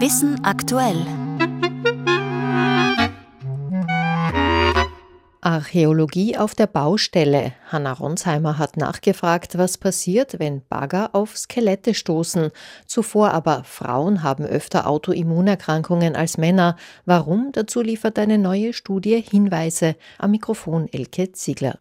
Wissen aktuell. Archäologie auf der Baustelle. Hanna Ronsheimer hat nachgefragt, was passiert, wenn Bagger auf Skelette stoßen. Zuvor aber Frauen haben öfter Autoimmunerkrankungen als Männer. Warum? Dazu liefert eine neue Studie Hinweise. Am Mikrofon Elke Ziegler.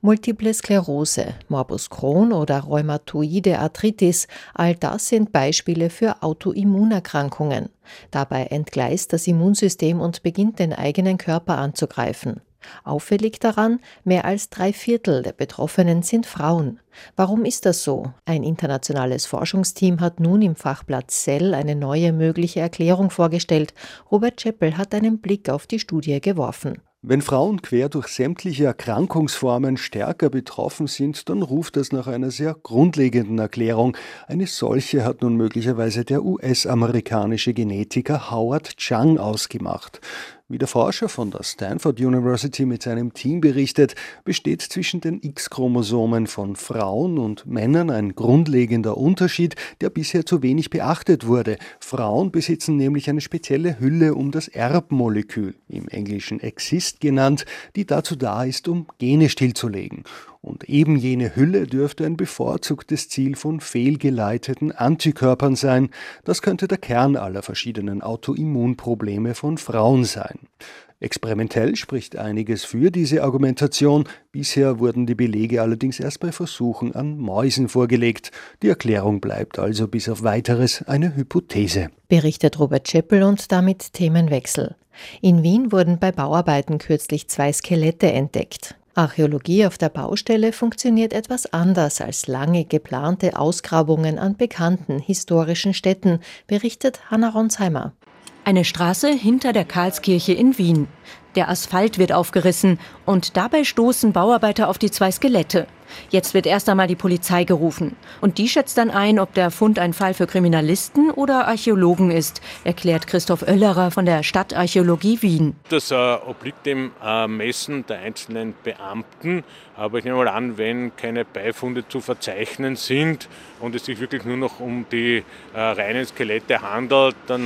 Multiple Sklerose, Morbus Crohn oder rheumatoide Arthritis, all das sind Beispiele für Autoimmunerkrankungen. Dabei entgleist das Immunsystem und beginnt den eigenen Körper anzugreifen. Auffällig daran, mehr als drei Viertel der Betroffenen sind Frauen. Warum ist das so? Ein internationales Forschungsteam hat nun im Fachblatt Cell eine neue mögliche Erklärung vorgestellt. Robert Scheppel hat einen Blick auf die Studie geworfen. Wenn Frauen quer durch sämtliche Erkrankungsformen stärker betroffen sind, dann ruft das nach einer sehr grundlegenden Erklärung. Eine solche hat nun möglicherweise der US-amerikanische Genetiker Howard Chang ausgemacht. Wie der Forscher von der Stanford University mit seinem Team berichtet, besteht zwischen den X-Chromosomen von Frauen und Männern ein grundlegender Unterschied, der bisher zu wenig beachtet wurde. Frauen besitzen nämlich eine spezielle Hülle um das Erbmolekül, im Englischen Exist genannt, die dazu da ist, um Gene stillzulegen. Und eben jene Hülle dürfte ein bevorzugtes Ziel von fehlgeleiteten Antikörpern sein. Das könnte der Kern aller verschiedenen Autoimmunprobleme von Frauen sein. Experimentell spricht einiges für diese Argumentation. Bisher wurden die Belege allerdings erst bei Versuchen an Mäusen vorgelegt. Die Erklärung bleibt also bis auf weiteres eine Hypothese. Berichtet Robert Scheppel und damit Themenwechsel. In Wien wurden bei Bauarbeiten kürzlich zwei Skelette entdeckt. Archäologie auf der Baustelle funktioniert etwas anders als lange geplante Ausgrabungen an bekannten historischen Städten, berichtet Hanna Ronsheimer. Eine Straße hinter der Karlskirche in Wien. Der Asphalt wird aufgerissen und dabei stoßen Bauarbeiter auf die zwei Skelette. Jetzt wird erst einmal die Polizei gerufen. Und die schätzt dann ein, ob der Fund ein Fall für Kriminalisten oder Archäologen ist, erklärt Christoph Oellerer von der Stadtarchäologie Wien. Das äh, obliegt dem Ermessen der einzelnen Beamten. Aber ich nehme mal an, wenn keine Beifunde zu verzeichnen sind und es sich wirklich nur noch um die äh, reinen Skelette handelt, dann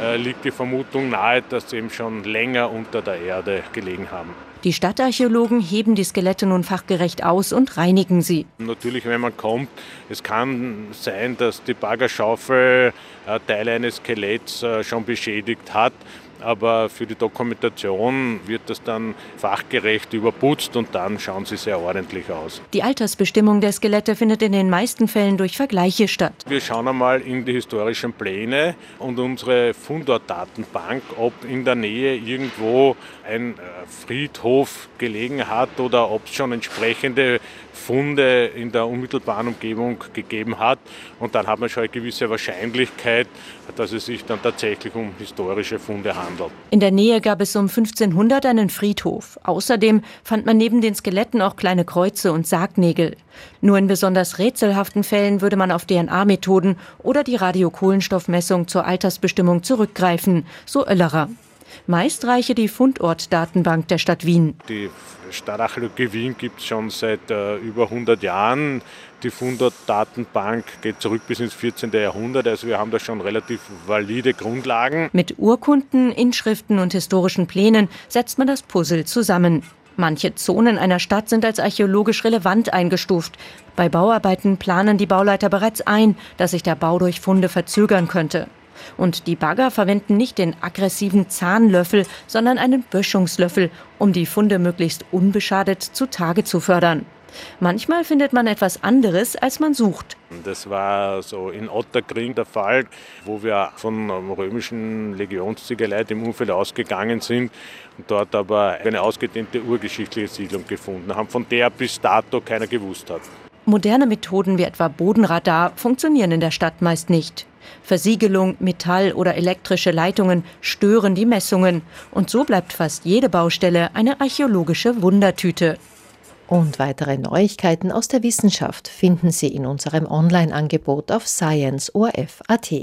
äh, liegt die Vermutung nahe, dass sie eben schon länger unter der Erde gelegen haben. Die Stadtarchäologen heben die Skelette nun fachgerecht aus und reinigen sie. Natürlich, wenn man kommt, es kann sein, dass die Baggerschaufel äh, Teile eines Skeletts äh, schon beschädigt hat aber für die Dokumentation wird das dann fachgerecht überputzt und dann schauen sie sehr ordentlich aus. Die Altersbestimmung der Skelette findet in den meisten Fällen durch Vergleiche statt. Wir schauen einmal in die historischen Pläne und unsere Fundortdatenbank, ob in der Nähe irgendwo ein äh, Friedhof gelegen hat oder ob es schon entsprechende Funde in der unmittelbaren Umgebung gegeben hat. Und dann hat man schon eine gewisse Wahrscheinlichkeit, dass es sich dann tatsächlich um historische Funde handelt. In der Nähe gab es um 1500 einen Friedhof. Außerdem fand man neben den Skeletten auch kleine Kreuze und Sargnägel. Nur in besonders rätselhaften Fällen würde man auf DNA-Methoden oder die Radiokohlenstoffmessung zur Altersbestimmung zurückgreifen, so Oellerer. Meist reiche die Fundortdatenbank der Stadt Wien. Die Stadtarchäologie Wien gibt es schon seit äh, über 100 Jahren. Die Fundortdatenbank geht zurück bis ins 14. Jahrhundert, also wir haben da schon relativ valide Grundlagen. Mit Urkunden, Inschriften und historischen Plänen setzt man das Puzzle zusammen. Manche Zonen einer Stadt sind als archäologisch relevant eingestuft. Bei Bauarbeiten planen die Bauleiter bereits ein, dass sich der Bau durch Funde verzögern könnte. Und die Bagger verwenden nicht den aggressiven Zahnlöffel, sondern einen Böschungslöffel, um die Funde möglichst unbeschadet zutage zu fördern. Manchmal findet man etwas anderes, als man sucht. Das war so in Otterkring der Fall, wo wir von römischen Legionsziegerleuten im Umfeld ausgegangen sind und dort aber eine ausgedehnte urgeschichtliche Siedlung gefunden haben, von der bis dato keiner gewusst hat. Moderne Methoden wie etwa Bodenradar funktionieren in der Stadt meist nicht. Versiegelung, Metall oder elektrische Leitungen stören die Messungen. Und so bleibt fast jede Baustelle eine archäologische Wundertüte. Und weitere Neuigkeiten aus der Wissenschaft finden Sie in unserem Online-Angebot auf science.orf.at.